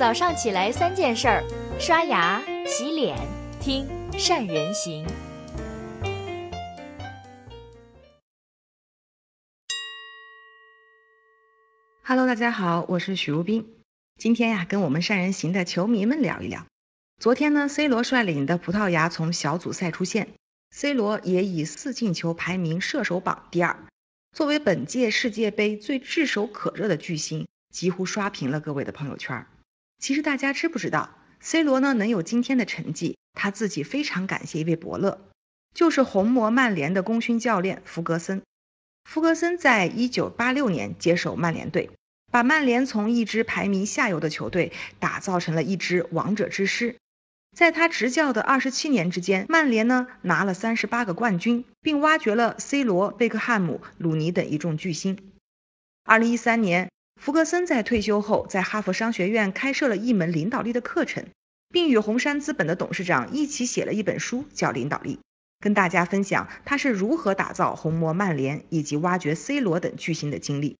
早上起来三件事儿：刷牙、洗脸、听善人行。Hello，大家好，我是许如冰。今天呀，跟我们善人行的球迷们聊一聊。昨天呢，C 罗率领的葡萄牙从小组赛出线，C 罗也以四进球排名射手榜第二。作为本届世界杯最炙手可热的巨星，几乎刷屏了各位的朋友圈。其实大家知不知道，C 罗呢能有今天的成绩，他自己非常感谢一位伯乐，就是红魔曼联的功勋教练弗格森。弗格森在一九八六年接手曼联队，把曼联从一支排名下游的球队打造成了一支王者之师。在他执教的二十七年之间，曼联呢拿了三十八个冠军，并挖掘了 C 罗、贝克汉姆、鲁尼等一众巨星。二零一三年，福格森在退休后，在哈佛商学院开设了一门领导力的课程，并与红杉资本的董事长一起写了一本书，叫《领导力》，跟大家分享他是如何打造红魔曼联以及挖掘 C 罗等巨星的经历。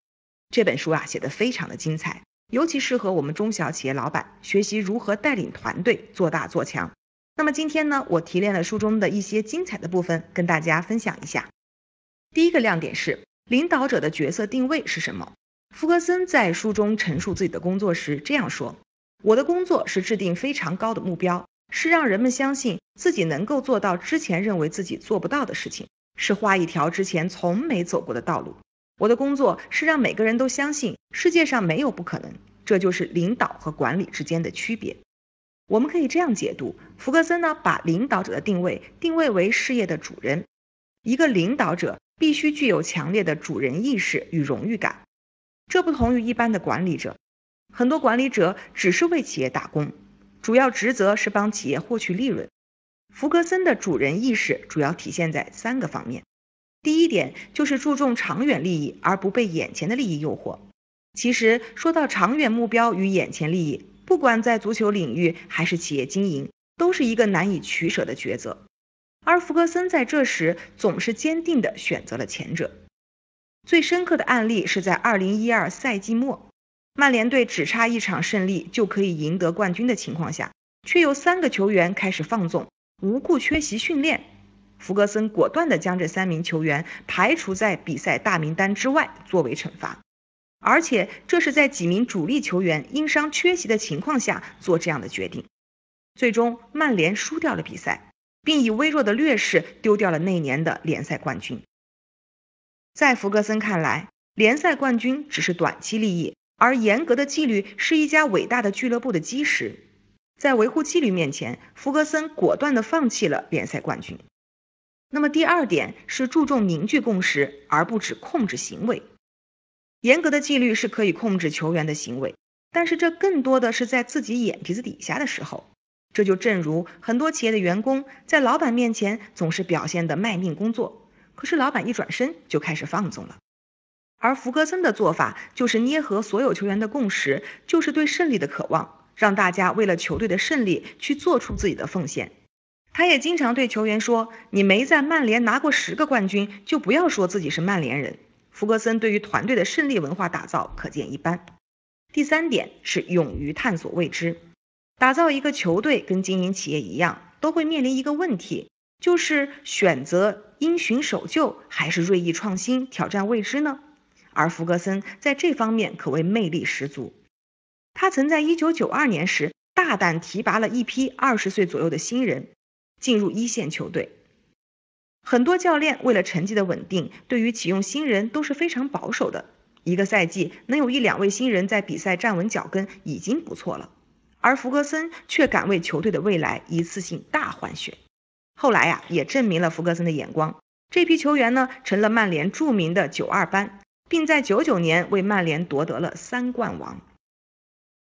这本书啊，写得非常的精彩。尤其适合我们中小企业老板学习如何带领团队做大做强。那么今天呢，我提炼了书中的一些精彩的部分，跟大家分享一下。第一个亮点是领导者的角色定位是什么？福格森在书中陈述自己的工作时这样说：“我的工作是制定非常高的目标，是让人们相信自己能够做到之前认为自己做不到的事情，是画一条之前从没走过的道路。”我的工作是让每个人都相信世界上没有不可能，这就是领导和管理之间的区别。我们可以这样解读：福格森呢，把领导者的定位定位为事业的主人。一个领导者必须具有强烈的主人意识与荣誉感，这不同于一般的管理者。很多管理者只是为企业打工，主要职责是帮企业获取利润。福格森的主人意识主要体现在三个方面。第一点就是注重长远利益，而不被眼前的利益诱惑。其实说到长远目标与眼前利益，不管在足球领域还是企业经营，都是一个难以取舍的抉择。而福格森在这时总是坚定地选择了前者。最深刻的案例是在2012赛季末，曼联队只差一场胜利就可以赢得冠军的情况下，却有三个球员开始放纵，无故缺席训练。弗格森果断地将这三名球员排除在比赛大名单之外作为惩罚，而且这是在几名主力球员因伤缺席的情况下做这样的决定。最终，曼联输掉了比赛，并以微弱的劣势丢掉了那年的联赛冠军。在弗格森看来，联赛冠军只是短期利益，而严格的纪律是一家伟大的俱乐部的基石。在维护纪律面前，弗格森果断地放弃了联赛冠军。那么第二点是注重凝聚共识，而不只控制行为。严格的纪律是可以控制球员的行为，但是这更多的是在自己眼皮子底下的时候。这就正如很多企业的员工在老板面前总是表现的卖命工作，可是老板一转身就开始放纵了。而福格森的做法就是捏合所有球员的共识，就是对胜利的渴望，让大家为了球队的胜利去做出自己的奉献。他也经常对球员说：“你没在曼联拿过十个冠军，就不要说自己是曼联人。”福格森对于团队的胜利文化打造可见一斑。第三点是勇于探索未知。打造一个球队跟经营企业一样，都会面临一个问题，就是选择因循守旧还是锐意创新、挑战未知呢？而弗格森在这方面可谓魅力十足。他曾在1992年时大胆提拔了一批二十岁左右的新人。进入一线球队，很多教练为了成绩的稳定，对于启用新人都是非常保守的。一个赛季能有一两位新人在比赛站稳脚跟已经不错了，而弗格森却敢为球队的未来一次性大换血。后来呀，也证明了福格森的眼光。这批球员呢，成了曼联著名的九二班，并在九九年为曼联夺得了三冠王。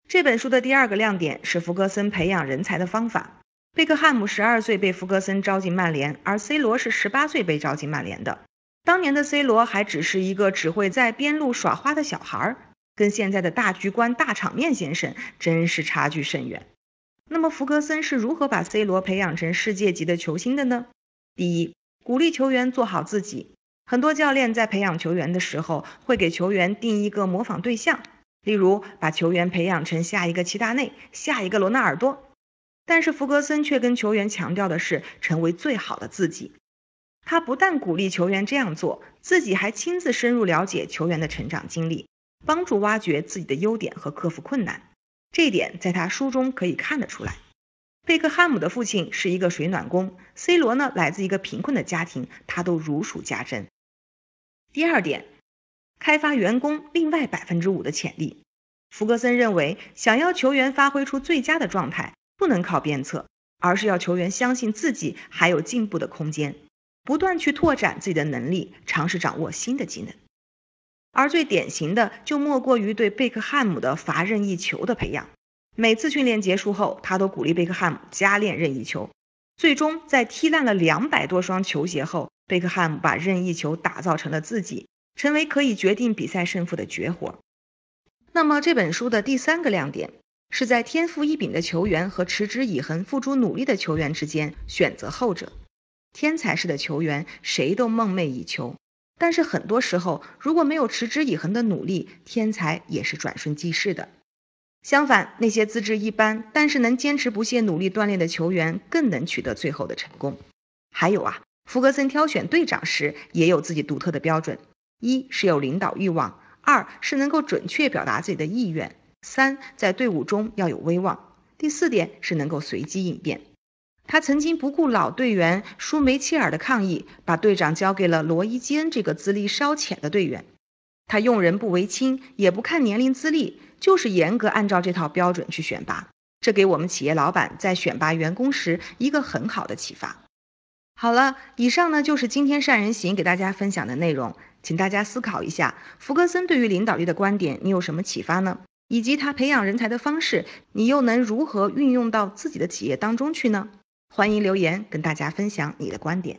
这本书的第二个亮点是福格森培养人才的方法。贝克汉姆十二岁被福格森招进曼联，而 C 罗是十八岁被招进曼联的。当年的 C 罗还只是一个只会在边路耍花的小孩儿，跟现在的大局观、大场面先生真是差距甚远。那么弗格森是如何把 C 罗培养成世界级的球星的呢？第一，鼓励球员做好自己。很多教练在培养球员的时候，会给球员定一个模仿对象，例如把球员培养成下一个齐达内、下一个罗纳尔多。但是弗格森却跟球员强调的是成为最好的自己。他不但鼓励球员这样做，自己还亲自深入了解球员的成长经历，帮助挖掘自己的优点和克服困难。这一点在他书中可以看得出来。贝克汉姆的父亲是一个水暖工，C 罗呢来自一个贫困的家庭，他都如数家珍。第二点，开发员工另外百分之五的潜力。弗格森认为，想要球员发挥出最佳的状态，不能靠鞭策，而是要球员相信自己还有进步的空间，不断去拓展自己的能力，尝试掌握新的技能。而最典型的，就莫过于对贝克汉姆的罚任意球的培养。每次训练结束后，他都鼓励贝克汉姆加练任意球。最终，在踢烂了两百多双球鞋后，贝克汉姆把任意球打造成了自己，成为可以决定比赛胜负的绝活。那么，这本书的第三个亮点是在天赋异禀的球员和持之以恒、付出努力的球员之间选择后者。天才式的球员谁都梦寐以求，但是很多时候，如果没有持之以恒的努力，天才也是转瞬即逝的。相反，那些资质一般但是能坚持不懈努力锻炼的球员，更能取得最后的成功。还有啊，福格森挑选队长时也有自己独特的标准：一是有领导欲望，二是能够准确表达自己的意愿，三在队伍中要有威望，第四点是能够随机应变。他曾经不顾老队员舒梅切尔的抗议，把队长交给了罗伊基恩这个资历稍浅的队员。他用人不为亲，也不看年龄资历。就是严格按照这套标准去选拔，这给我们企业老板在选拔员工时一个很好的启发。好了，以上呢就是今天善人行给大家分享的内容，请大家思考一下，福格森对于领导力的观点，你有什么启发呢？以及他培养人才的方式，你又能如何运用到自己的企业当中去呢？欢迎留言跟大家分享你的观点。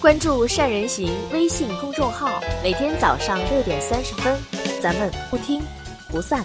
关注善人行微信公众号，每天早上六点三十分，咱们不听不散。